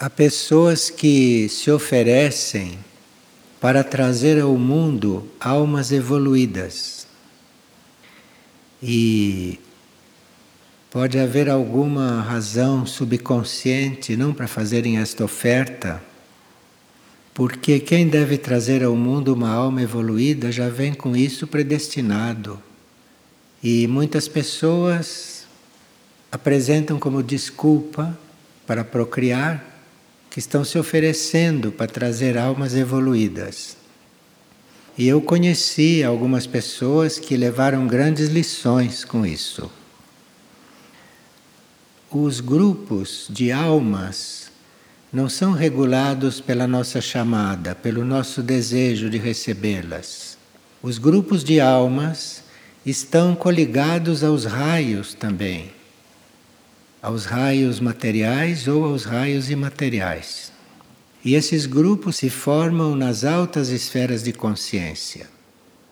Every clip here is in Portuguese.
Há pessoas que se oferecem para trazer ao mundo almas evoluídas. E pode haver alguma razão subconsciente não para fazerem esta oferta, porque quem deve trazer ao mundo uma alma evoluída já vem com isso predestinado. E muitas pessoas apresentam como desculpa para procriar que estão se oferecendo para trazer almas evoluídas. E eu conheci algumas pessoas que levaram grandes lições com isso. Os grupos de almas não são regulados pela nossa chamada, pelo nosso desejo de recebê-las. Os grupos de almas estão coligados aos raios também aos raios materiais ou aos raios imateriais. E esses grupos se formam nas altas esferas de consciência.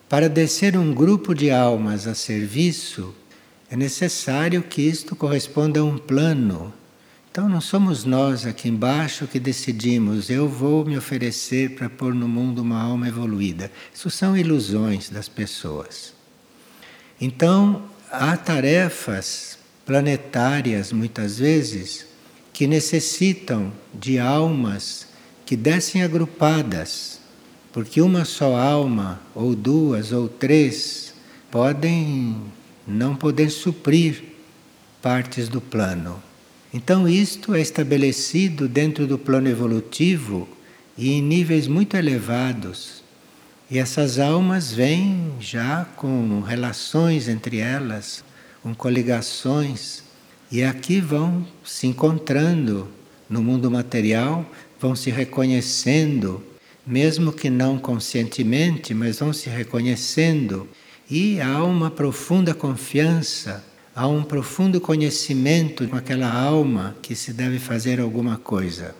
Para descer um grupo de almas a serviço, é necessário que isto corresponda a um plano. Então não somos nós aqui embaixo que decidimos, eu vou me oferecer para pôr no mundo uma alma evoluída. Isso são ilusões das pessoas. Então, há tarefas planetárias, muitas vezes, que necessitam de almas que descem agrupadas, porque uma só alma, ou duas, ou três, podem não poder suprir partes do plano. Então, isto é estabelecido dentro do plano evolutivo e em níveis muito elevados. E essas almas vêm já com relações entre elas, com coligações, e aqui vão se encontrando no mundo material, vão se reconhecendo, mesmo que não conscientemente, mas vão se reconhecendo, e há uma profunda confiança, há um profundo conhecimento com aquela alma que se deve fazer alguma coisa.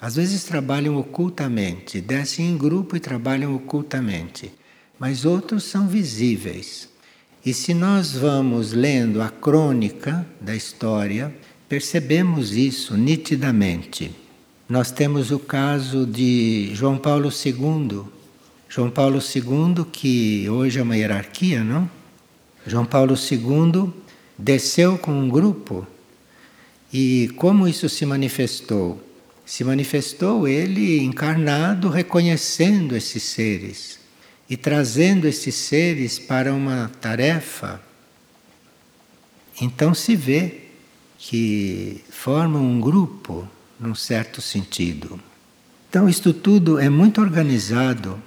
Às vezes trabalham ocultamente, descem em grupo e trabalham ocultamente, mas outros são visíveis. E se nós vamos lendo a crônica da história, percebemos isso nitidamente. Nós temos o caso de João Paulo II. João Paulo II, que hoje é uma hierarquia, não? João Paulo II desceu com um grupo. E como isso se manifestou? Se manifestou ele encarnado reconhecendo esses seres e trazendo esses seres para uma tarefa, então se vê que formam um grupo num certo sentido. Então, isto tudo é muito organizado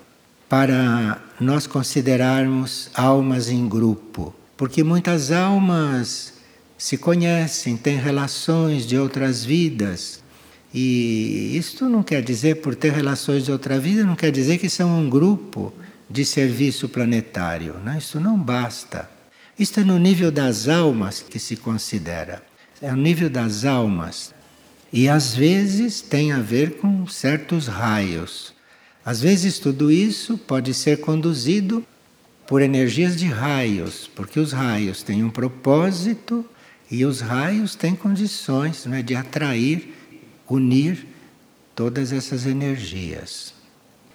para nós considerarmos almas em grupo, porque muitas almas se conhecem, têm relações de outras vidas. E isto não quer dizer, por ter relações de outra vida, não quer dizer que são um grupo de serviço planetário. Né? Isso não basta. Isto é no nível das almas que se considera. É o nível das almas. E às vezes tem a ver com certos raios. Às vezes tudo isso pode ser conduzido por energias de raios, porque os raios têm um propósito e os raios têm condições né, de atrair, unir todas essas energias.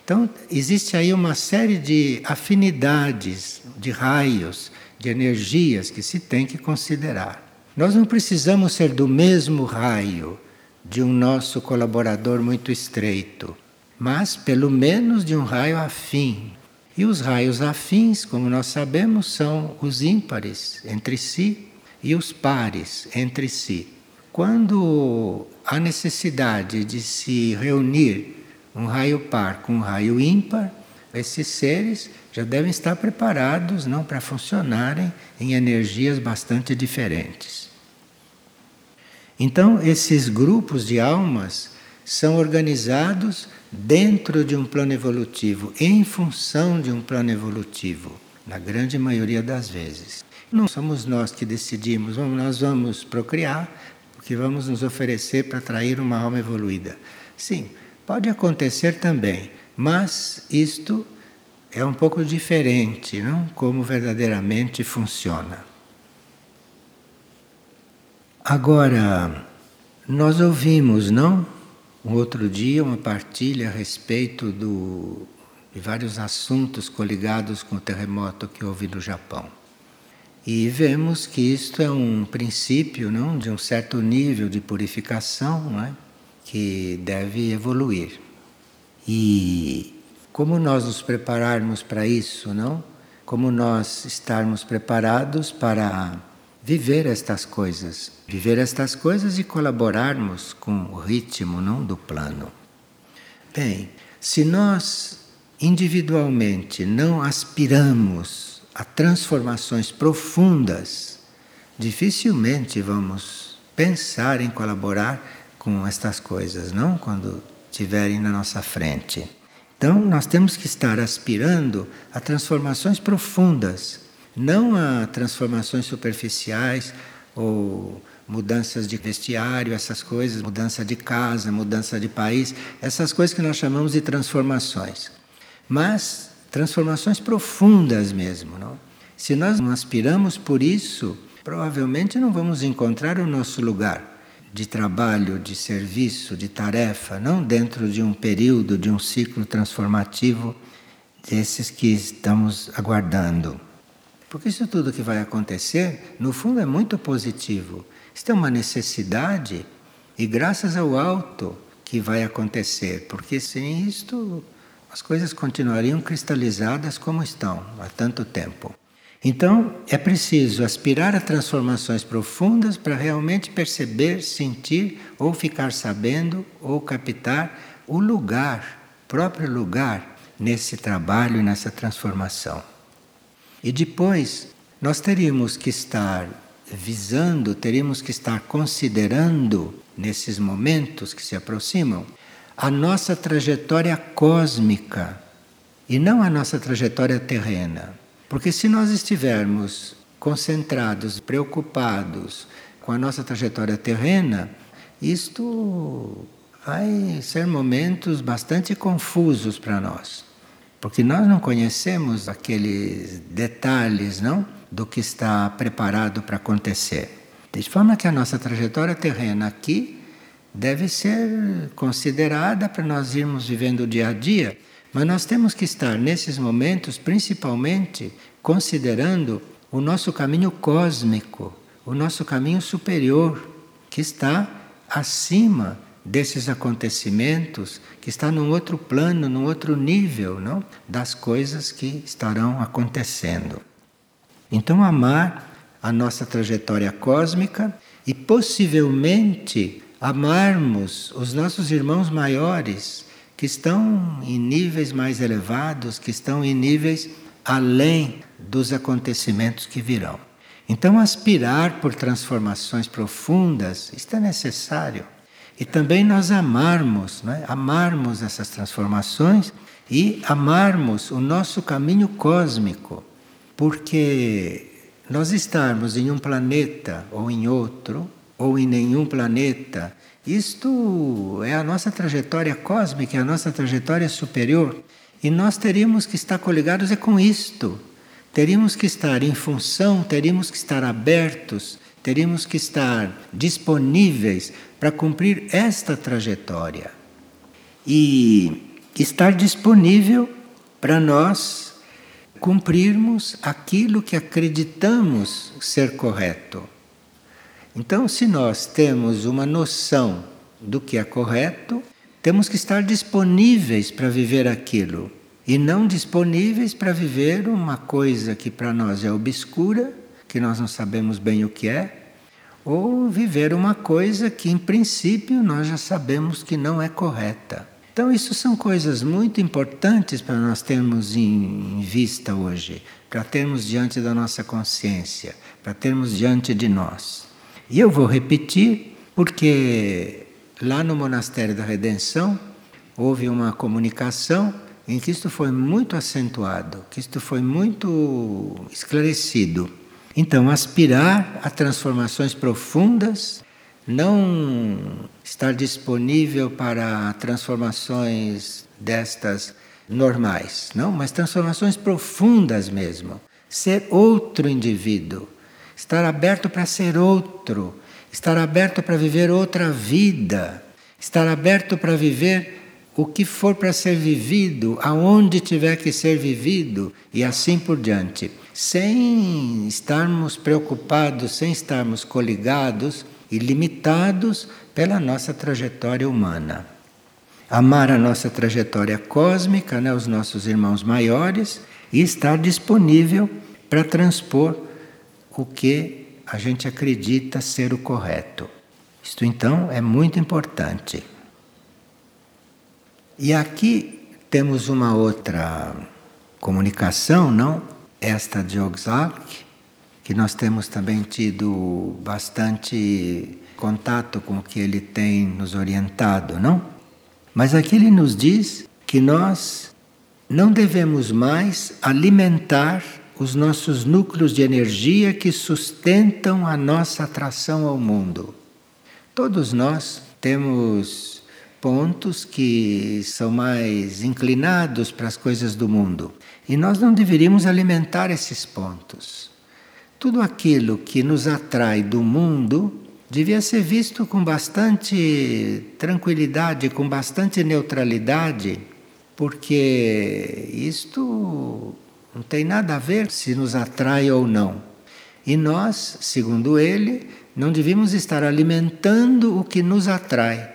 Então, existe aí uma série de afinidades, de raios, de energias que se tem que considerar. Nós não precisamos ser do mesmo raio de um nosso colaborador muito estreito, mas pelo menos de um raio afim. E os raios afins, como nós sabemos, são os ímpares entre si e os pares entre si. Quando há necessidade de se reunir um raio par com um raio ímpar, esses seres já devem estar preparados não para funcionarem em energias bastante diferentes. Então, esses grupos de almas são organizados dentro de um plano evolutivo, em função de um plano evolutivo, na grande maioria das vezes. Não somos nós que decidimos, nós vamos procriar, porque vamos nos oferecer para atrair uma alma evoluída. Sim, Pode acontecer também, mas isto é um pouco diferente, não? Como verdadeiramente funciona. Agora, nós ouvimos, não? um outro dia uma partilha a respeito do, de vários assuntos coligados com o terremoto que houve no Japão. E vemos que isto é um princípio não, de um certo nível de purificação não é? Que deve evoluir. E como nós nos prepararmos para isso, não? Como nós estarmos preparados para viver estas coisas, viver estas coisas e colaborarmos com o ritmo não do plano. Bem, se nós individualmente não aspiramos a transformações profundas, dificilmente vamos pensar em colaborar com estas coisas, não quando estiverem na nossa frente. Então, nós temos que estar aspirando a transformações profundas não a transformações superficiais ou mudanças de vestiário, essas coisas, mudança de casa, mudança de país, essas coisas que nós chamamos de transformações. Mas transformações profundas mesmo, não? Se nós não aspiramos por isso, provavelmente não vamos encontrar o nosso lugar de trabalho, de serviço, de tarefa, não dentro de um período, de um ciclo transformativo desses que estamos aguardando. Porque isso tudo que vai acontecer, no fundo, é muito positivo. Isto é uma necessidade e graças ao alto que vai acontecer, porque sem isto as coisas continuariam cristalizadas como estão há tanto tempo. Então, é preciso aspirar a transformações profundas para realmente perceber, sentir ou ficar sabendo ou captar o lugar, próprio lugar nesse trabalho e nessa transformação. E depois nós teríamos que estar visando, teríamos que estar considerando nesses momentos que se aproximam a nossa trajetória cósmica e não a nossa trajetória terrena. Porque se nós estivermos concentrados, preocupados com a nossa trajetória terrena, isto vai ser momentos bastante confusos para nós porque nós não conhecemos aqueles detalhes, não, do que está preparado para acontecer. De forma que a nossa trajetória terrena aqui deve ser considerada para nós irmos vivendo o dia a dia, mas nós temos que estar nesses momentos principalmente considerando o nosso caminho cósmico, o nosso caminho superior, que está acima desses acontecimentos que está num outro plano, num outro nível, não? Das coisas que estarão acontecendo. Então amar a nossa trajetória cósmica e possivelmente amarmos os nossos irmãos maiores que estão em níveis mais elevados, que estão em níveis além dos acontecimentos que virão. Então aspirar por transformações profundas, isto é necessário. E também nós amarmos, né? amarmos essas transformações e amarmos o nosso caminho cósmico, porque nós estarmos em um planeta ou em outro, ou em nenhum planeta, isto é a nossa trajetória cósmica, é a nossa trajetória superior. E nós teríamos que estar coligados é com isto. Teríamos que estar em função, teríamos que estar abertos, teríamos que estar disponíveis para cumprir esta trajetória e estar disponível para nós cumprirmos aquilo que acreditamos ser correto. Então, se nós temos uma noção do que é correto, temos que estar disponíveis para viver aquilo e não disponíveis para viver uma coisa que para nós é obscura, que nós não sabemos bem o que é, ou viver uma coisa que, em princípio, nós já sabemos que não é correta. Então, isso são coisas muito importantes para nós termos em vista hoje, para termos diante da nossa consciência, para termos diante de nós. E eu vou repetir, porque lá no Monastério da Redenção houve uma comunicação em que isto foi muito acentuado, que isto foi muito esclarecido. Então, aspirar a transformações profundas, não estar disponível para transformações destas normais, não, mas transformações profundas mesmo. Ser outro indivíduo, estar aberto para ser outro, estar aberto para viver outra vida, estar aberto para viver o que for para ser vivido, aonde tiver que ser vivido e assim por diante, sem estarmos preocupados, sem estarmos coligados e limitados pela nossa trajetória humana. Amar a nossa trajetória cósmica, né, os nossos irmãos maiores, e estar disponível para transpor o que a gente acredita ser o correto. Isto então é muito importante. E aqui temos uma outra comunicação, não? Esta de Oxalc, que nós temos também tido bastante contato com o que ele tem nos orientado, não? Mas aqui ele nos diz que nós não devemos mais alimentar os nossos núcleos de energia que sustentam a nossa atração ao mundo. Todos nós temos pontos que são mais inclinados para as coisas do mundo. E nós não deveríamos alimentar esses pontos. Tudo aquilo que nos atrai do mundo devia ser visto com bastante tranquilidade, com bastante neutralidade, porque isto não tem nada a ver se nos atrai ou não. E nós, segundo ele, não devíamos estar alimentando o que nos atrai.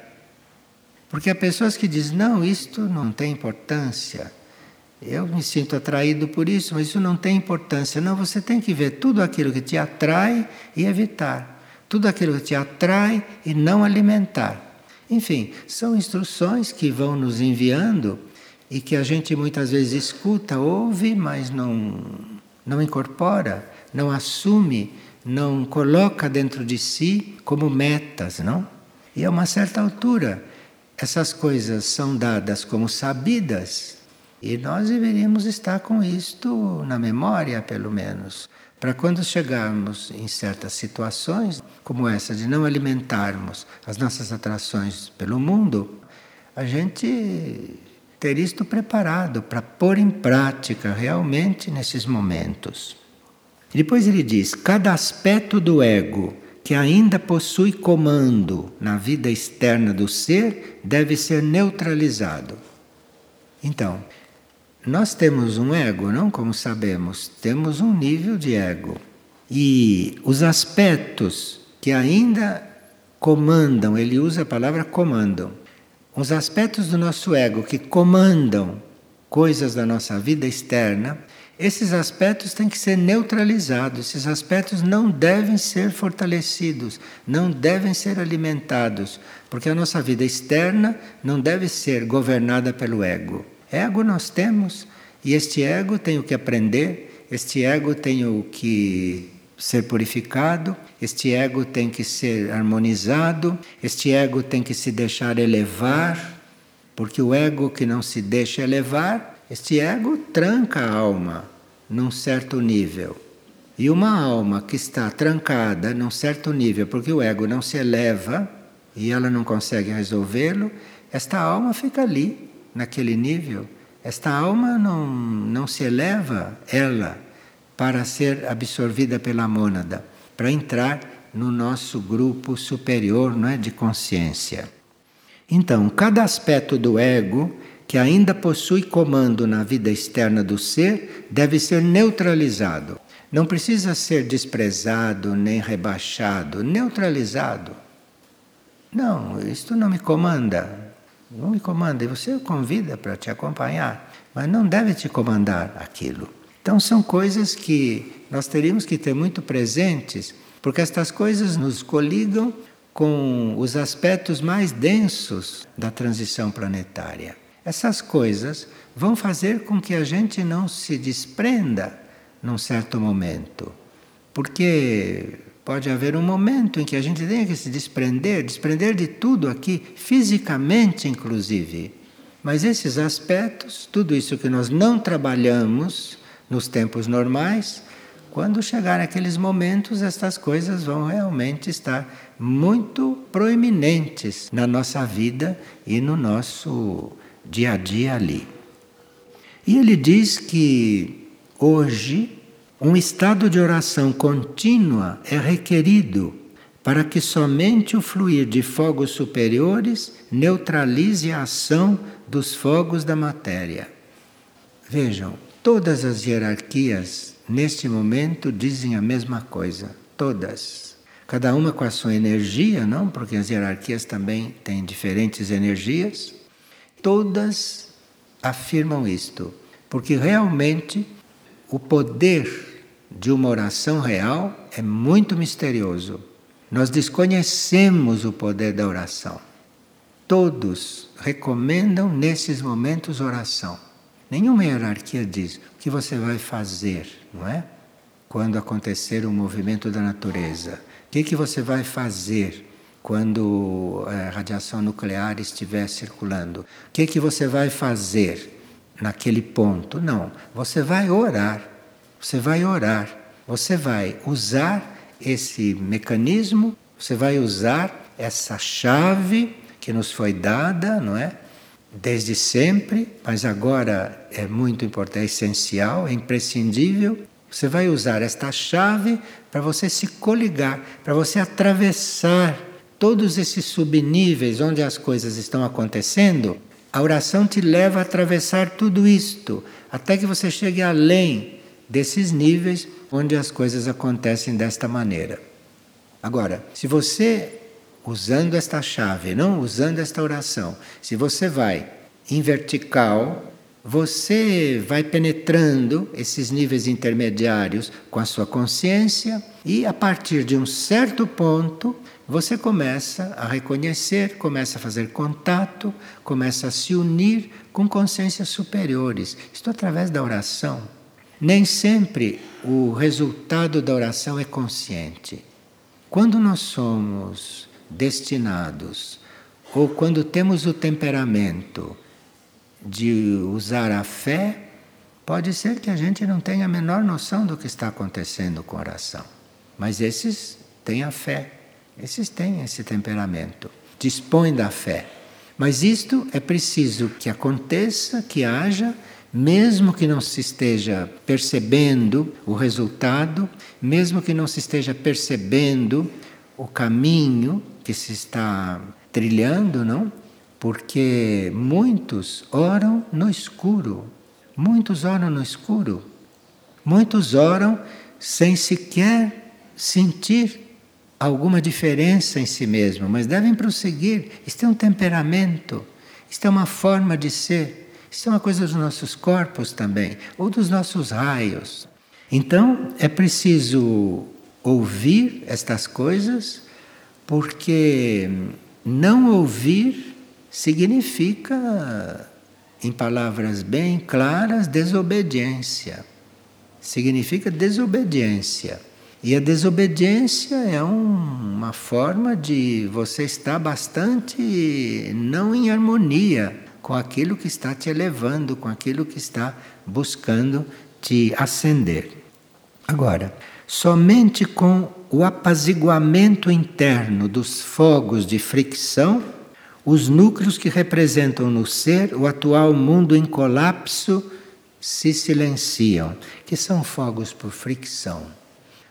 Porque há pessoas que dizem: não, isto não tem importância. Eu me sinto atraído por isso, mas isso não tem importância. Não, você tem que ver tudo aquilo que te atrai e evitar. Tudo aquilo que te atrai e não alimentar. Enfim, são instruções que vão nos enviando e que a gente muitas vezes escuta, ouve, mas não, não incorpora, não assume, não coloca dentro de si como metas, não? E a uma certa altura essas coisas são dadas como sabidas e nós deveríamos estar com isto na memória, pelo menos, para quando chegarmos em certas situações, como essa de não alimentarmos as nossas atrações pelo mundo, a gente ter isto preparado para pôr em prática realmente nesses momentos. depois ele diz: cada aspecto do ego que ainda possui comando na vida externa do ser deve ser neutralizado. Então, nós temos um ego, não como sabemos, temos um nível de ego. E os aspectos que ainda comandam, ele usa a palavra comandam, os aspectos do nosso ego que comandam coisas da nossa vida externa, esses aspectos têm que ser neutralizados, esses aspectos não devem ser fortalecidos, não devem ser alimentados, porque a nossa vida externa não deve ser governada pelo ego. Ego nós temos e este ego tem o que aprender, este ego tem o que ser purificado, este ego tem que ser harmonizado, este ego tem que se deixar elevar, porque o ego que não se deixa elevar este ego tranca a alma num certo nível. E uma alma que está trancada num certo nível, porque o ego não se eleva e ela não consegue resolvê-lo, esta alma fica ali, naquele nível. Esta alma não, não se eleva, ela, para ser absorvida pela mônada, para entrar no nosso grupo superior não é, de consciência. Então, cada aspecto do ego que ainda possui comando na vida externa do ser, deve ser neutralizado. Não precisa ser desprezado nem rebaixado, neutralizado. Não, isto não me comanda. Não me comanda. E você o convida para te acompanhar, mas não deve te comandar aquilo. Então são coisas que nós teríamos que ter muito presentes, porque estas coisas nos coligam com os aspectos mais densos da transição planetária. Essas coisas vão fazer com que a gente não se desprenda num certo momento. Porque pode haver um momento em que a gente tenha que se desprender, desprender de tudo aqui, fisicamente inclusive. Mas esses aspectos, tudo isso que nós não trabalhamos nos tempos normais, quando chegar aqueles momentos, estas coisas vão realmente estar muito proeminentes na nossa vida e no nosso dia a dia ali. E ele diz que hoje um estado de oração contínua é requerido para que somente o fluir de fogos superiores neutralize a ação dos fogos da matéria. Vejam, todas as hierarquias neste momento dizem a mesma coisa, todas. Cada uma com a sua energia, não? Porque as hierarquias também têm diferentes energias. Todas afirmam isto, porque realmente o poder de uma oração real é muito misterioso. Nós desconhecemos o poder da oração. Todos recomendam nesses momentos oração. Nenhuma hierarquia diz o que você vai fazer, não é? Quando acontecer um movimento da natureza. O que, que você vai fazer quando a radiação nuclear estiver circulando? O que, que você vai fazer naquele ponto? Não. Você vai orar. Você vai orar. Você vai usar esse mecanismo, você vai usar essa chave que nos foi dada, não é? Desde sempre, mas agora é muito importante, é essencial, é imprescindível. Você vai usar esta chave para você se coligar, para você atravessar todos esses subníveis onde as coisas estão acontecendo. A oração te leva a atravessar tudo isto, até que você chegue além desses níveis onde as coisas acontecem desta maneira. Agora, se você, usando esta chave, não usando esta oração, se você vai em vertical, você vai penetrando esses níveis intermediários com a sua consciência e a partir de um certo ponto você começa a reconhecer, começa a fazer contato, começa a se unir com consciências superiores. Isto através da oração. Nem sempre o resultado da oração é consciente. Quando nós somos destinados, ou quando temos o temperamento de usar a fé, pode ser que a gente não tenha a menor noção do que está acontecendo com a oração. Mas esses têm a fé, esses têm esse temperamento, dispõem da fé. Mas isto é preciso que aconteça, que haja mesmo que não se esteja percebendo o resultado, mesmo que não se esteja percebendo o caminho que se está trilhando, não? Porque muitos oram no escuro. Muitos oram no escuro. Muitos oram sem sequer sentir alguma diferença em si mesmo, mas devem prosseguir. Isto é um temperamento, isto é uma forma de ser. Isso é uma coisa dos nossos corpos também, ou dos nossos raios. Então é preciso ouvir estas coisas, porque não ouvir significa, em palavras bem claras, desobediência. Significa desobediência. E a desobediência é um, uma forma de você estar bastante não em harmonia com aquilo que está te elevando, com aquilo que está buscando te ascender. Agora, somente com o apaziguamento interno dos fogos de fricção, os núcleos que representam no ser o atual mundo em colapso se silenciam, que são fogos por fricção.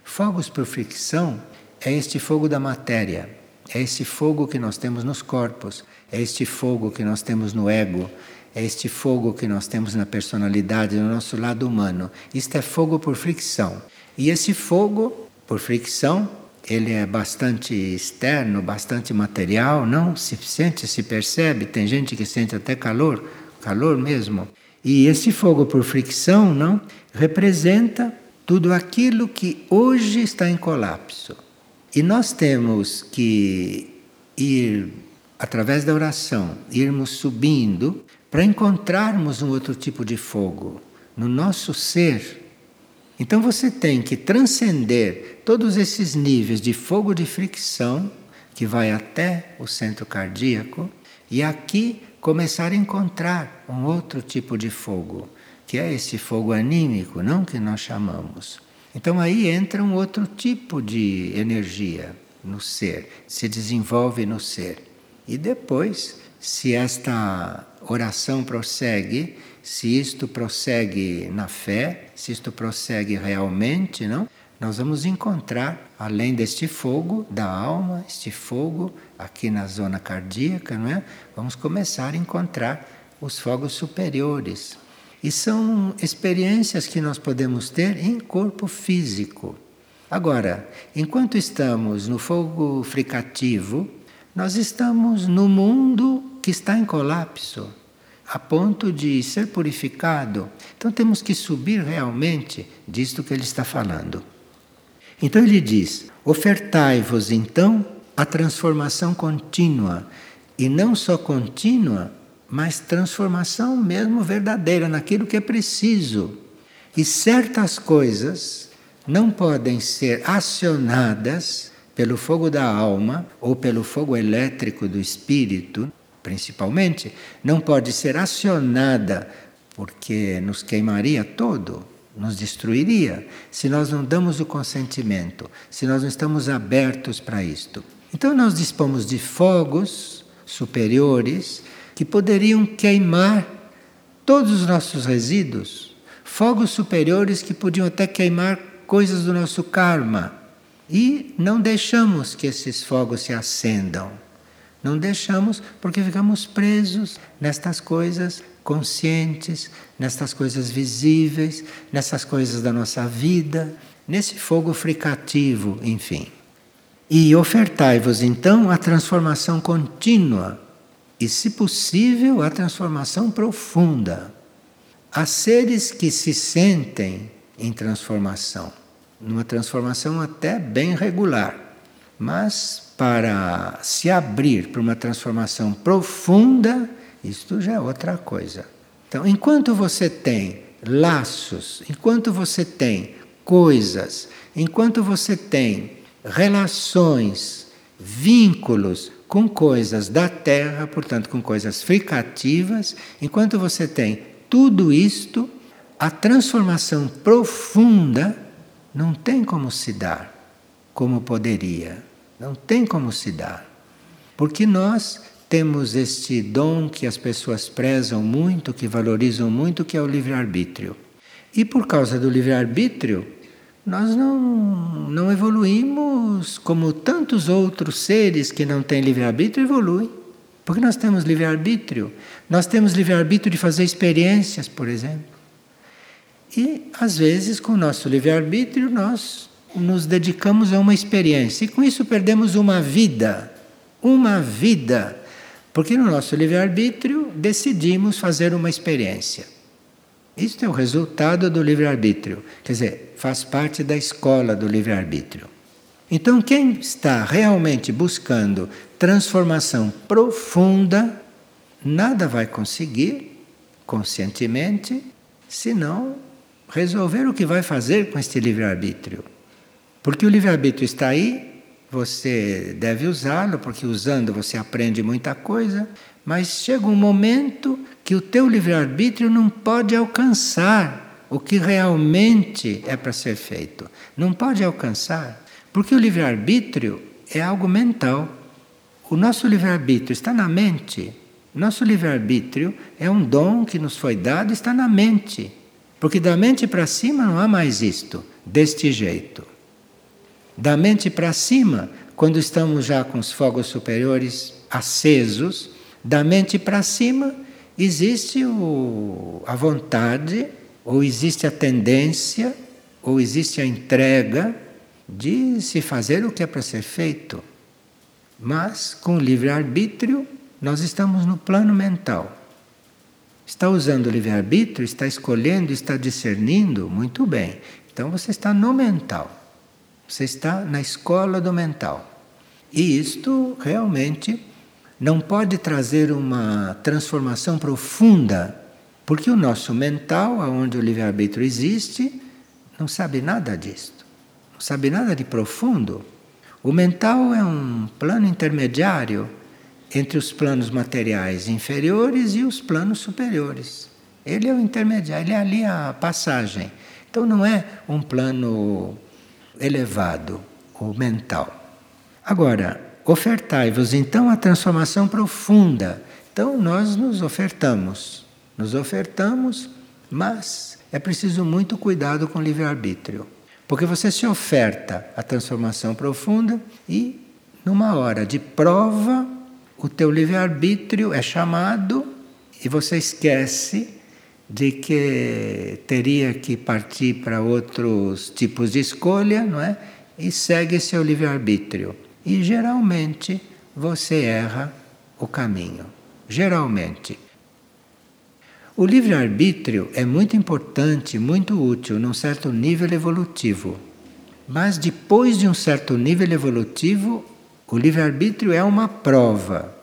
Fogos por fricção é este fogo da matéria, é esse fogo que nós temos nos corpos, é este fogo que nós temos no ego, é este fogo que nós temos na personalidade, no nosso lado humano. Isto é fogo por fricção. E esse fogo por fricção, ele é bastante externo, bastante material, não se sente, se percebe, tem gente que sente até calor, calor mesmo. E esse fogo por fricção, não, representa tudo aquilo que hoje está em colapso. E nós temos que ir através da oração, irmos subindo para encontrarmos um outro tipo de fogo no nosso ser. Então você tem que transcender todos esses níveis de fogo de fricção que vai até o centro cardíaco e aqui começar a encontrar um outro tipo de fogo, que é esse fogo anímico, não que nós chamamos. Então aí entra um outro tipo de energia no ser, se desenvolve no ser. E depois, se esta oração prossegue, se isto prossegue na fé, se isto prossegue realmente, não? nós vamos encontrar, além deste fogo da alma, este fogo aqui na zona cardíaca, não é? Vamos começar a encontrar os fogos superiores. E são experiências que nós podemos ter em corpo físico. Agora, enquanto estamos no fogo fricativo, nós estamos no mundo que está em colapso, a ponto de ser purificado. Então temos que subir realmente disto que ele está falando. Então ele diz: ofertai-vos então a transformação contínua, e não só contínua, mas transformação mesmo verdadeira naquilo que é preciso. E certas coisas não podem ser acionadas pelo fogo da alma ou pelo fogo elétrico do espírito, principalmente, não pode ser acionada porque nos queimaria todo, nos destruiria, se nós não damos o consentimento, se nós não estamos abertos para isto. Então nós dispomos de fogos superiores que poderiam queimar todos os nossos resíduos, fogos superiores que podiam até queimar coisas do nosso karma. E não deixamos que esses fogos se acendam. Não deixamos porque ficamos presos nestas coisas conscientes, nestas coisas visíveis, nessas coisas da nossa vida, nesse fogo fricativo, enfim. E ofertai-vos então a transformação contínua e, se possível, a transformação profunda. Há seres que se sentem em transformação, numa transformação até bem regular, mas para se abrir para uma transformação profunda, isto já é outra coisa. Então, enquanto você tem laços, enquanto você tem coisas, enquanto você tem relações, vínculos com coisas da terra, portanto, com coisas fricativas, enquanto você tem tudo isto, a transformação profunda não tem como se dar como poderia. Não tem como se dar. Porque nós temos este dom que as pessoas prezam muito, que valorizam muito, que é o livre-arbítrio. E por causa do livre-arbítrio, nós não, não evoluímos como tantos outros seres que não têm livre-arbítrio evoluem. Porque nós temos livre-arbítrio. Nós temos livre-arbítrio de fazer experiências, por exemplo. E, às vezes, com o nosso livre-arbítrio, nós nos dedicamos a uma experiência. E com isso perdemos uma vida. Uma vida. Porque no nosso livre-arbítrio decidimos fazer uma experiência. Isto é o resultado do livre-arbítrio. Quer dizer, faz parte da escola do livre-arbítrio. Então, quem está realmente buscando transformação profunda, nada vai conseguir conscientemente, senão resolver o que vai fazer com este livre-arbítrio. Porque o livre-arbítrio está aí, você deve usá-lo, porque usando você aprende muita coisa, mas chega um momento que o teu livre-arbítrio não pode alcançar o que realmente é para ser feito. Não pode alcançar, porque o livre-arbítrio é algo mental. O nosso livre-arbítrio está na mente. Nosso livre-arbítrio é um dom que nos foi dado, está na mente. Porque da mente para cima não há mais isto, deste jeito. Da mente para cima, quando estamos já com os fogos superiores acesos, da mente para cima existe o, a vontade, ou existe a tendência, ou existe a entrega de se fazer o que é para ser feito. Mas com livre-arbítrio, nós estamos no plano mental. Está usando o livre-arbítrio, está escolhendo, está discernindo, muito bem. Então você está no mental. Você está na escola do mental. E isto realmente não pode trazer uma transformação profunda, porque o nosso mental, onde o livre-arbítrio existe, não sabe nada disto, não sabe nada de profundo. O mental é um plano intermediário entre os planos materiais inferiores e os planos superiores. Ele é o intermediário, ele é ali a passagem. Então não é um plano elevado, o mental. Agora, Ofertai-vos então a transformação profunda. Então nós nos ofertamos, nos ofertamos, mas é preciso muito cuidado com o livre-arbítrio. Porque você se oferta à transformação profunda e, numa hora de prova, o teu livre-arbítrio é chamado e você esquece de que teria que partir para outros tipos de escolha, não é? E segue seu livre-arbítrio. E geralmente você erra o caminho. Geralmente. O livre-arbítrio é muito importante, muito útil num certo nível evolutivo. Mas depois de um certo nível evolutivo, o livre-arbítrio é uma prova.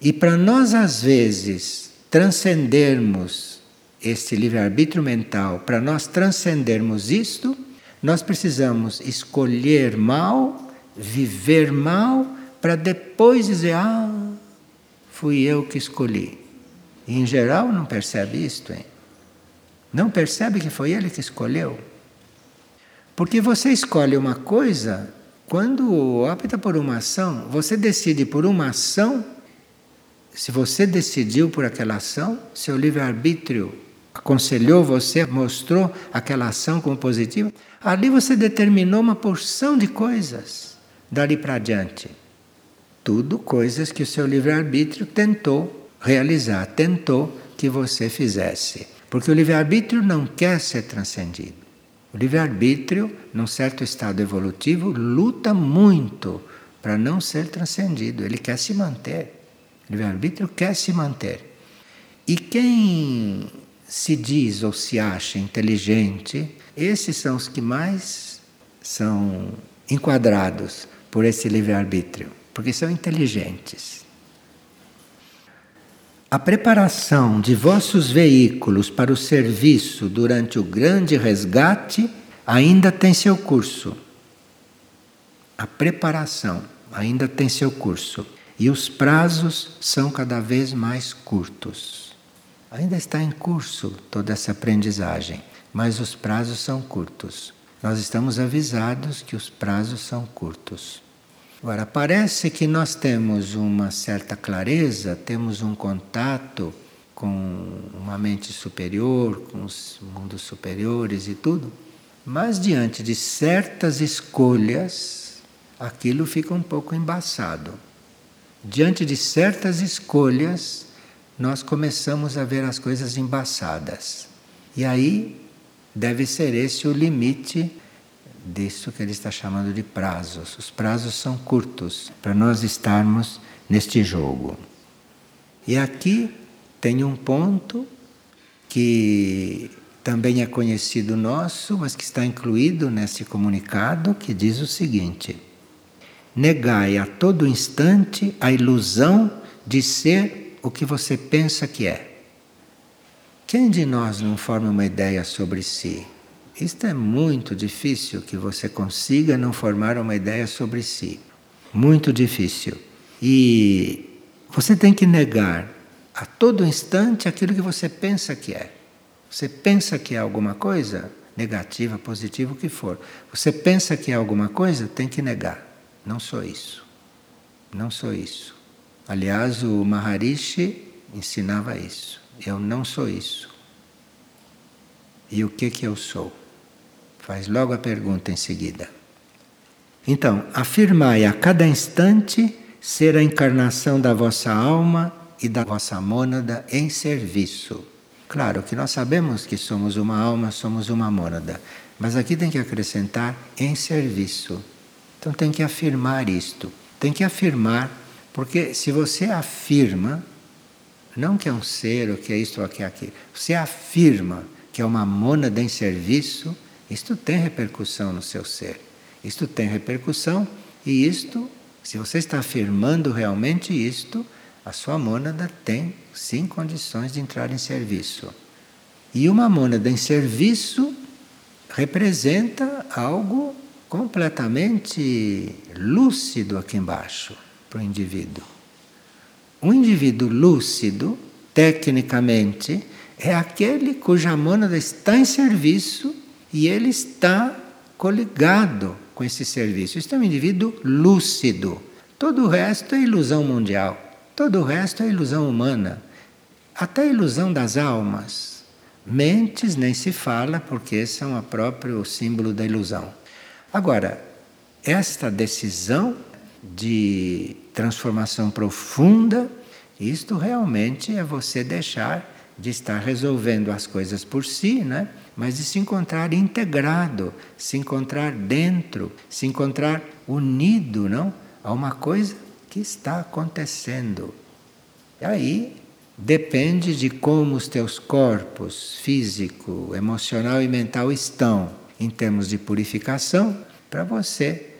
E para nós, às vezes, transcendermos este livre-arbítrio mental, para nós transcendermos isto, nós precisamos escolher mal, viver mal, para depois dizer: Ah, fui eu que escolhi. E em geral não percebe isto, hein? Não percebe que foi ele que escolheu. Porque você escolhe uma coisa, quando opta por uma ação, você decide por uma ação. Se você decidiu por aquela ação, seu livre-arbítrio aconselhou você, mostrou aquela ação como positiva, ali você determinou uma porção de coisas dali para diante. Tudo coisas que o seu livre-arbítrio tentou realizar, tentou que você fizesse. Porque o livre-arbítrio não quer ser transcendido. O livre-arbítrio, num certo estado evolutivo, luta muito para não ser transcendido. Ele quer se manter. O livre-arbítrio quer se manter. E quem se diz ou se acha inteligente, esses são os que mais são enquadrados por esse livre-arbítrio, porque são inteligentes. A preparação de vossos veículos para o serviço durante o grande resgate ainda tem seu curso. A preparação ainda tem seu curso. E os prazos são cada vez mais curtos. Ainda está em curso toda essa aprendizagem, mas os prazos são curtos. Nós estamos avisados que os prazos são curtos. Agora, parece que nós temos uma certa clareza, temos um contato com uma mente superior, com os mundos superiores e tudo, mas diante de certas escolhas, aquilo fica um pouco embaçado. Diante de certas escolhas, nós começamos a ver as coisas embaçadas. E aí deve ser esse o limite disso que ele está chamando de prazos. Os prazos são curtos para nós estarmos neste jogo. E aqui tem um ponto que também é conhecido nosso, mas que está incluído nesse comunicado, que diz o seguinte: Negai a todo instante a ilusão de ser o que você pensa que é. Quem de nós não forma uma ideia sobre si? Isto é muito difícil que você consiga não formar uma ideia sobre si. Muito difícil. E você tem que negar a todo instante aquilo que você pensa que é. Você pensa que é alguma coisa, negativa, positiva, o que for. Você pensa que é alguma coisa, tem que negar. Não sou isso. Não sou isso. Aliás, o Maharishi ensinava isso. Eu não sou isso. E o que que eu sou? Faz logo a pergunta em seguida. Então, afirmai a cada instante ser a encarnação da vossa alma e da vossa mônada em serviço. Claro que nós sabemos que somos uma alma, somos uma mônada, mas aqui tem que acrescentar em serviço. Então tem que afirmar isto. Tem que afirmar, porque se você afirma, não que é um ser, ou que é isto ou que é aquilo, você afirma que é uma mônada em serviço, isto tem repercussão no seu ser. Isto tem repercussão e isto, se você está afirmando realmente isto, a sua mônada tem sim condições de entrar em serviço. E uma mônada em serviço representa algo completamente lúcido aqui embaixo para o indivíduo. Um indivíduo lúcido, tecnicamente, é aquele cuja mônada está em serviço e ele está coligado com esse serviço. Isso é um indivíduo lúcido. Todo o resto é ilusão mundial. Todo o resto é ilusão humana. Até a ilusão das almas. Mentes nem se fala, porque são o próprio símbolo da ilusão. Agora, esta decisão de transformação profunda, isto realmente é você deixar de estar resolvendo as coisas por si, né? mas de se encontrar integrado, se encontrar dentro, se encontrar unido não? a uma coisa que está acontecendo. E aí depende de como os teus corpos físico, emocional e mental estão em termos de purificação, para você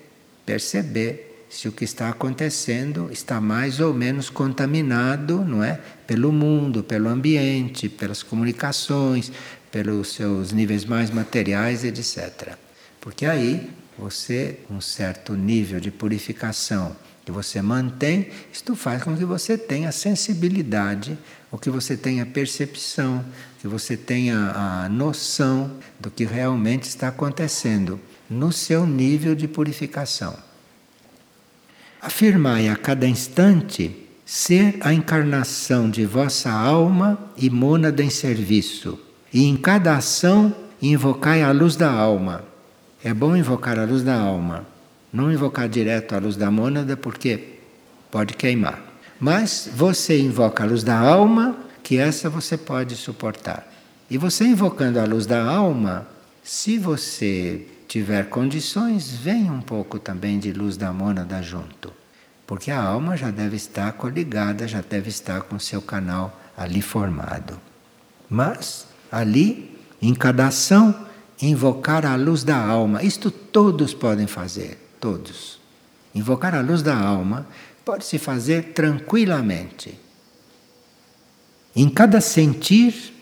perceber se o que está acontecendo está mais ou menos contaminado, não é, pelo mundo, pelo ambiente, pelas comunicações, pelos seus níveis mais materiais, etc. Porque aí você, um certo nível de purificação que você mantém, isto faz com que você tenha sensibilidade, ou que você tenha percepção, que você tenha a noção do que realmente está acontecendo no seu nível de purificação. Afirmai a cada instante ser a encarnação de vossa alma e mônada em serviço, e em cada ação invocai a luz da alma. É bom invocar a luz da alma não invocar direto a luz da mônada, porque pode queimar. Mas você invoca a luz da alma, que essa você pode suportar. E você invocando a luz da alma, se você tiver condições, vem um pouco também de luz da mônada junto. Porque a alma já deve estar coligada, já deve estar com seu canal ali formado. Mas ali, em cada ação, invocar a luz da alma, isto todos podem fazer todos. Invocar a luz da alma pode se fazer tranquilamente. Em cada sentir,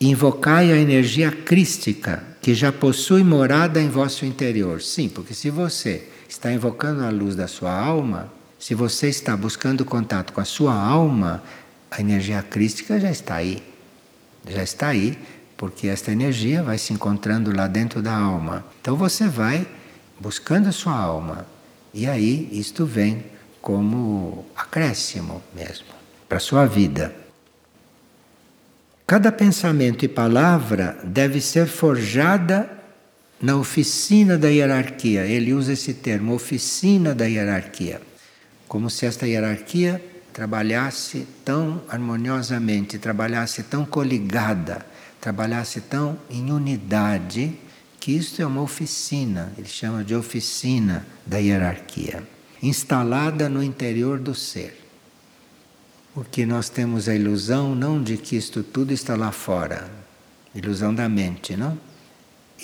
invocai a energia crística que já possui morada em vosso interior. Sim, porque se você está invocando a luz da sua alma, se você está buscando contato com a sua alma, a energia crística já está aí. Já está aí, porque esta energia vai se encontrando lá dentro da alma. Então você vai buscando a sua alma. E aí isto vem como acréscimo mesmo para a sua vida. Cada pensamento e palavra deve ser forjada na oficina da hierarquia. Ele usa esse termo, oficina da hierarquia. Como se esta hierarquia trabalhasse tão harmoniosamente, trabalhasse tão coligada, trabalhasse tão em unidade que isto é uma oficina, ele chama de oficina da hierarquia, instalada no interior do ser. Porque nós temos a ilusão não de que isto tudo está lá fora, ilusão da mente, não?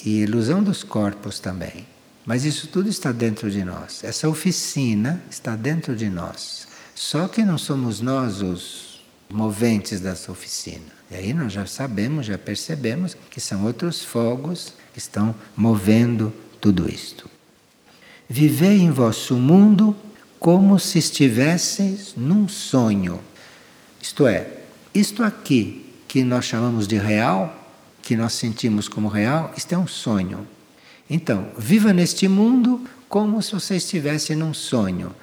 E ilusão dos corpos também. Mas isso tudo está dentro de nós. Essa oficina está dentro de nós. Só que não somos nós os moventes dessa oficina. E aí nós já sabemos, já percebemos que são outros fogos que estão movendo tudo isto. Vivei em vosso mundo como se estivesseis num sonho. Isto é, isto aqui que nós chamamos de real, que nós sentimos como real, isto é um sonho. Então, viva neste mundo como se você estivesse num sonho.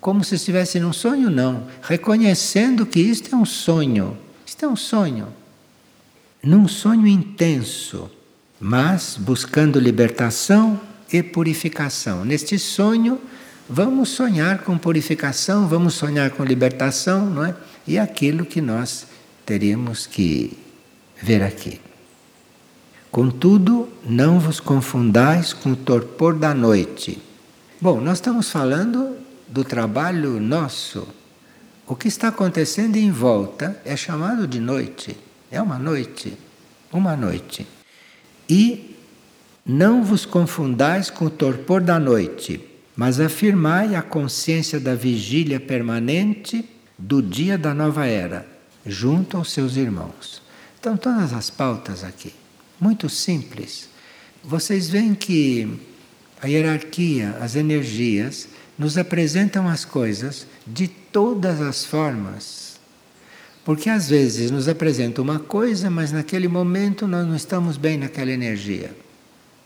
Como se estivesse num sonho, não. Reconhecendo que isto é um sonho. Isto é um sonho. Num sonho intenso, mas buscando libertação e purificação. Neste sonho, vamos sonhar com purificação, vamos sonhar com libertação, não é? E aquilo que nós teríamos que ver aqui. Contudo, não vos confundais com o torpor da noite. Bom, nós estamos falando do trabalho nosso. O que está acontecendo em volta é chamado de noite. É uma noite. Uma noite. E não vos confundais com o torpor da noite, mas afirmai a consciência da vigília permanente do dia da nova era, junto aos seus irmãos. Então, todas as pautas aqui, muito simples. Vocês veem que a hierarquia, as energias, nos apresentam as coisas de todas as formas porque às vezes nos apresenta uma coisa, mas naquele momento nós não estamos bem naquela energia.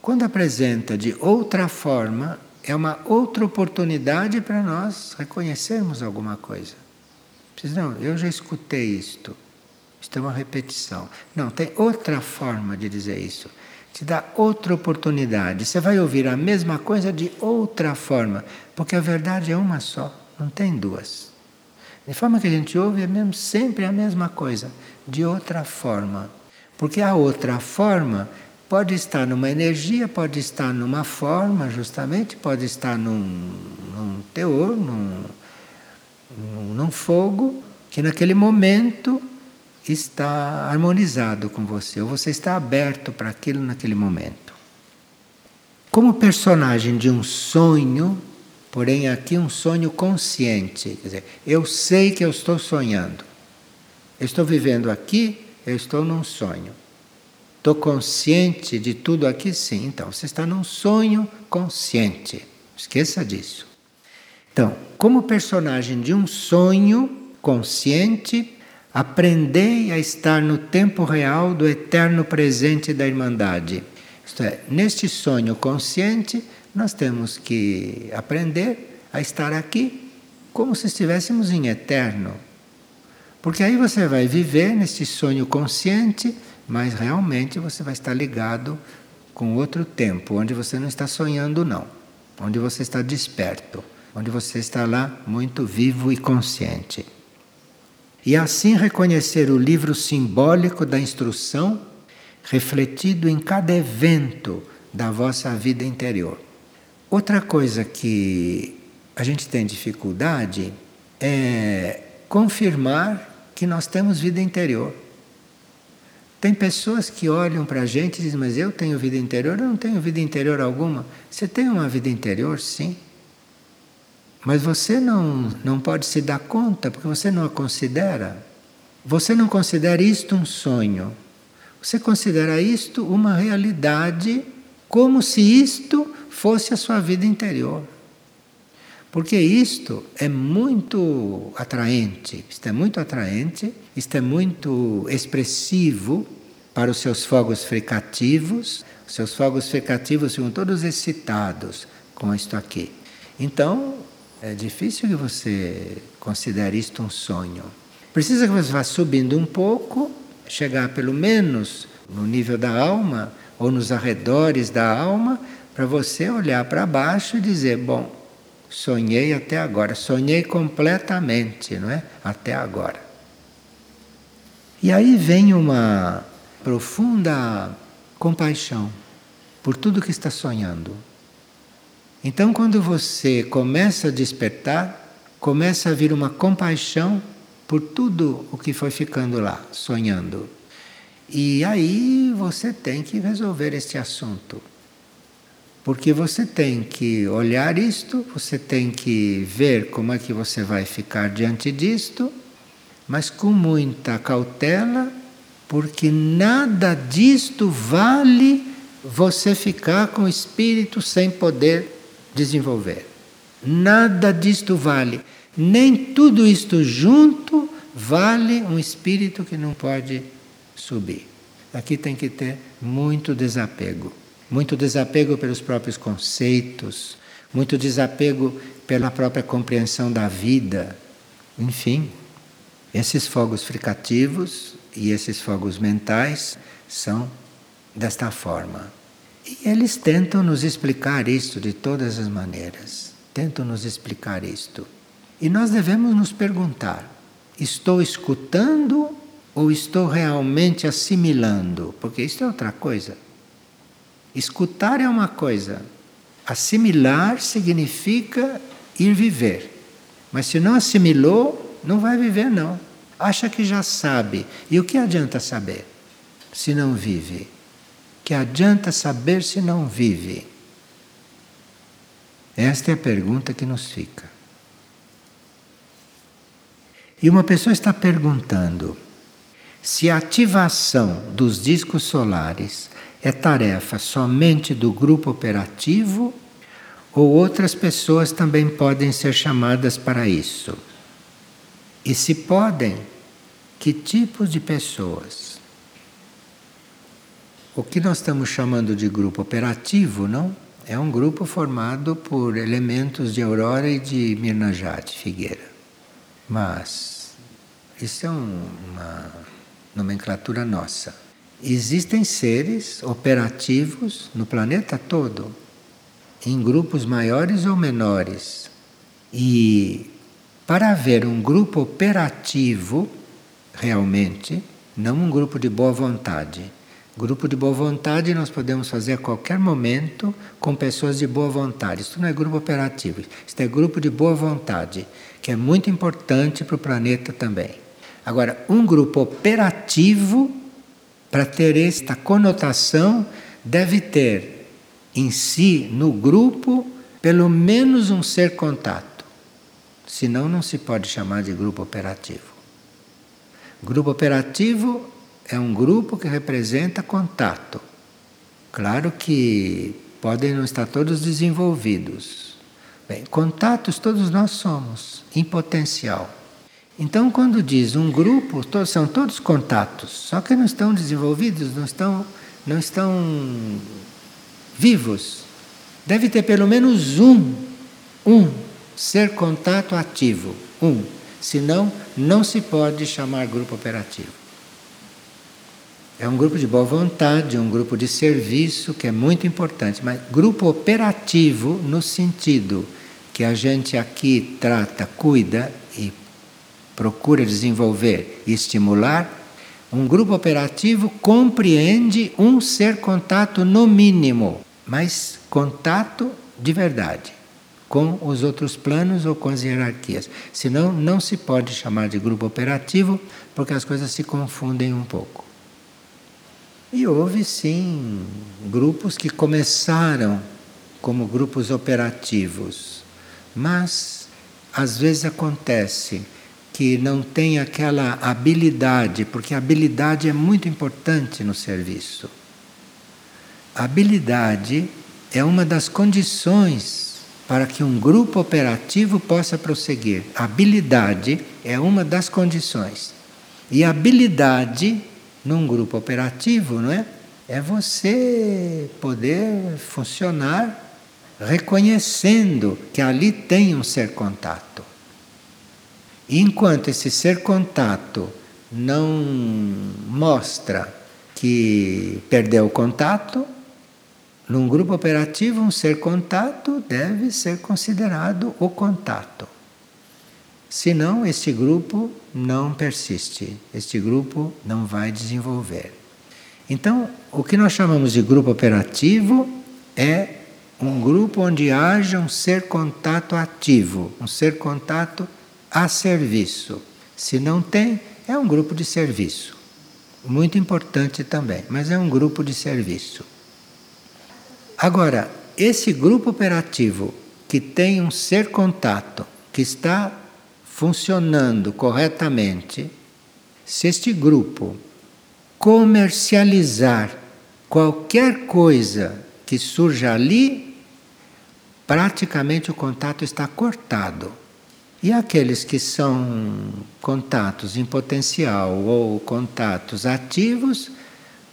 Quando apresenta de outra forma, é uma outra oportunidade para nós reconhecermos alguma coisa. Não, eu já escutei isto. Isto é uma repetição. Não, tem outra forma de dizer isso. Te dá outra oportunidade. Você vai ouvir a mesma coisa de outra forma, porque a verdade é uma só, não tem duas. De forma que a gente ouve é mesmo sempre a mesma coisa, de outra forma. Porque a outra forma pode estar numa energia, pode estar numa forma, justamente, pode estar num, num teor, num, num, num fogo, que naquele momento está harmonizado com você, ou você está aberto para aquilo naquele momento. Como personagem de um sonho, porém aqui um sonho consciente, quer dizer, eu sei que eu estou sonhando. Eu estou vivendo aqui, eu estou num sonho. Estou consciente de tudo aqui, sim. Então, você está num sonho consciente. Esqueça disso. Então, como personagem de um sonho consciente, aprendei a estar no tempo real do eterno presente da Irmandade. Isto é, neste sonho consciente, nós temos que aprender a estar aqui como se estivéssemos em eterno. Porque aí você vai viver nesse sonho consciente, mas realmente você vai estar ligado com outro tempo, onde você não está sonhando, não, onde você está desperto, onde você está lá muito vivo e consciente. E assim reconhecer o livro simbólico da instrução refletido em cada evento da vossa vida interior. Outra coisa que a gente tem dificuldade é confirmar que nós temos vida interior. Tem pessoas que olham para a gente e dizem, mas eu tenho vida interior? Eu não tenho vida interior alguma. Você tem uma vida interior, sim. Mas você não, não pode se dar conta porque você não a considera. Você não considera isto um sonho. Você considera isto uma realidade, como se isto fosse a sua vida interior. Porque isto é muito atraente, isto é muito atraente, isto é muito expressivo para os seus fogos fricativos. Os seus fogos fricativos ficam todos excitados com isto aqui. Então, é difícil que você considere isto um sonho. Precisa que você vá subindo um pouco, chegar pelo menos no nível da alma ou nos arredores da alma, para você olhar para baixo e dizer: Bom, sonhei até agora, sonhei completamente, não é? Até agora. E aí vem uma profunda compaixão por tudo que está sonhando. Então, quando você começa a despertar, começa a vir uma compaixão por tudo o que foi ficando lá, sonhando. E aí você tem que resolver este assunto. Porque você tem que olhar isto, você tem que ver como é que você vai ficar diante disto, mas com muita cautela, porque nada disto vale você ficar com o espírito sem poder desenvolver. Nada disto vale. Nem tudo isto junto vale um espírito que não pode subir. Aqui tem que ter muito desapego. Muito desapego pelos próprios conceitos, muito desapego pela própria compreensão da vida. Enfim, esses fogos fricativos e esses fogos mentais são desta forma. E eles tentam nos explicar isto de todas as maneiras. Tentam nos explicar isto. E nós devemos nos perguntar: estou escutando ou estou realmente assimilando? Porque isso é outra coisa. Escutar é uma coisa, assimilar significa ir viver. Mas se não assimilou, não vai viver, não. Acha que já sabe. E o que adianta saber se não vive? Que adianta saber se não vive? Esta é a pergunta que nos fica. E uma pessoa está perguntando se a ativação dos discos solares é tarefa somente do grupo operativo ou outras pessoas também podem ser chamadas para isso. E se podem, que tipos de pessoas? O que nós estamos chamando de grupo operativo, não? É um grupo formado por elementos de Aurora e de Mirnajade Figueira. Mas isso é um, uma, nomenclatura nossa. Existem seres operativos no planeta todo, em grupos maiores ou menores. E para haver um grupo operativo, realmente, não um grupo de boa vontade. Grupo de boa vontade nós podemos fazer a qualquer momento com pessoas de boa vontade. Isso não é grupo operativo, isso é grupo de boa vontade, que é muito importante para o planeta também. Agora, um grupo operativo para ter esta conotação, deve ter em si, no grupo, pelo menos um ser contato. Senão, não se pode chamar de grupo operativo. Grupo operativo é um grupo que representa contato. Claro que podem não estar todos desenvolvidos. Bem, contatos todos nós somos, em potencial. Então, quando diz um grupo, todos, são todos contatos, só que não estão desenvolvidos, não estão, não estão vivos. Deve ter pelo menos um, um ser contato ativo, um. Senão, não se pode chamar grupo operativo. É um grupo de boa vontade, um grupo de serviço que é muito importante, mas grupo operativo no sentido que a gente aqui trata, cuida e procura desenvolver e estimular, um grupo operativo compreende um ser contato no mínimo, mas contato de verdade com os outros planos ou com as hierarquias. Senão, não se pode chamar de grupo operativo, porque as coisas se confundem um pouco. E houve sim grupos que começaram como grupos operativos, mas às vezes acontece que não tem aquela habilidade, porque a habilidade é muito importante no serviço. A habilidade é uma das condições para que um grupo operativo possa prosseguir. A habilidade é uma das condições. E a habilidade num grupo operativo, não é? É você poder funcionar reconhecendo que ali tem um ser contato. E enquanto esse ser contato não mostra que perdeu o contato, num grupo operativo, um ser contato deve ser considerado o contato. Senão, este grupo não persiste, este grupo não vai desenvolver. Então, o que nós chamamos de grupo operativo é um grupo onde haja um ser contato ativo, um ser contato a serviço. Se não tem, é um grupo de serviço. Muito importante também, mas é um grupo de serviço. Agora, esse grupo operativo que tem um ser contato, que está funcionando corretamente, se este grupo comercializar qualquer coisa que surja ali, praticamente o contato está cortado. E aqueles que são contatos em potencial ou contatos ativos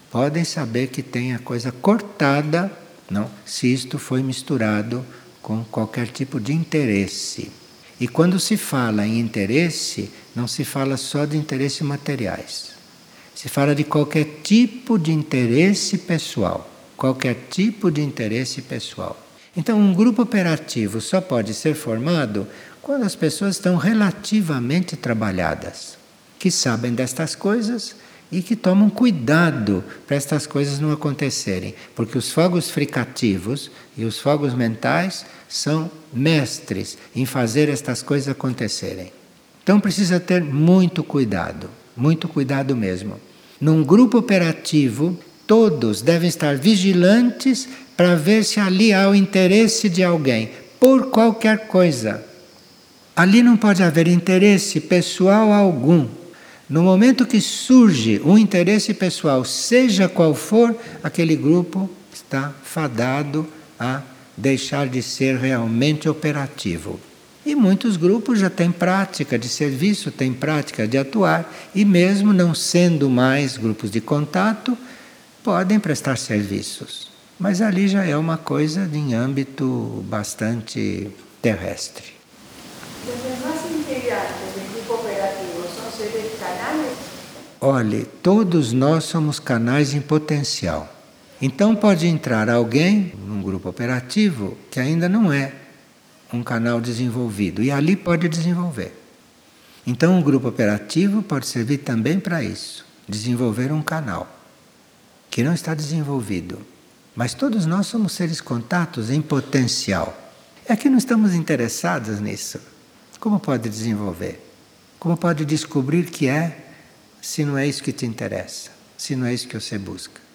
podem saber que tem a coisa cortada, não, se isto foi misturado com qualquer tipo de interesse. E quando se fala em interesse, não se fala só de interesses materiais. Se fala de qualquer tipo de interesse pessoal, qualquer tipo de interesse pessoal. Então, um grupo operativo só pode ser formado quando as pessoas estão relativamente trabalhadas, que sabem destas coisas e que tomam cuidado para estas coisas não acontecerem, porque os fogos fricativos e os fogos mentais são mestres em fazer estas coisas acontecerem. Então precisa ter muito cuidado, muito cuidado mesmo. Num grupo operativo, todos devem estar vigilantes para ver se ali há o interesse de alguém, por qualquer coisa. Ali não pode haver interesse pessoal algum. No momento que surge um interesse pessoal, seja qual for, aquele grupo está fadado a deixar de ser realmente operativo. E muitos grupos já têm prática de serviço, têm prática de atuar, e mesmo não sendo mais grupos de contato, podem prestar serviços. Mas ali já é uma coisa em âmbito bastante terrestre. Olhe, todos nós somos canais em potencial. Então pode entrar alguém num grupo operativo que ainda não é um canal desenvolvido e ali pode desenvolver. Então um grupo operativo pode servir também para isso, desenvolver um canal que não está desenvolvido. Mas todos nós somos seres contatos em potencial. É que não estamos interessados nisso. Como pode desenvolver? Como pode descobrir que é se não é isso que te interessa, se não é isso que você busca?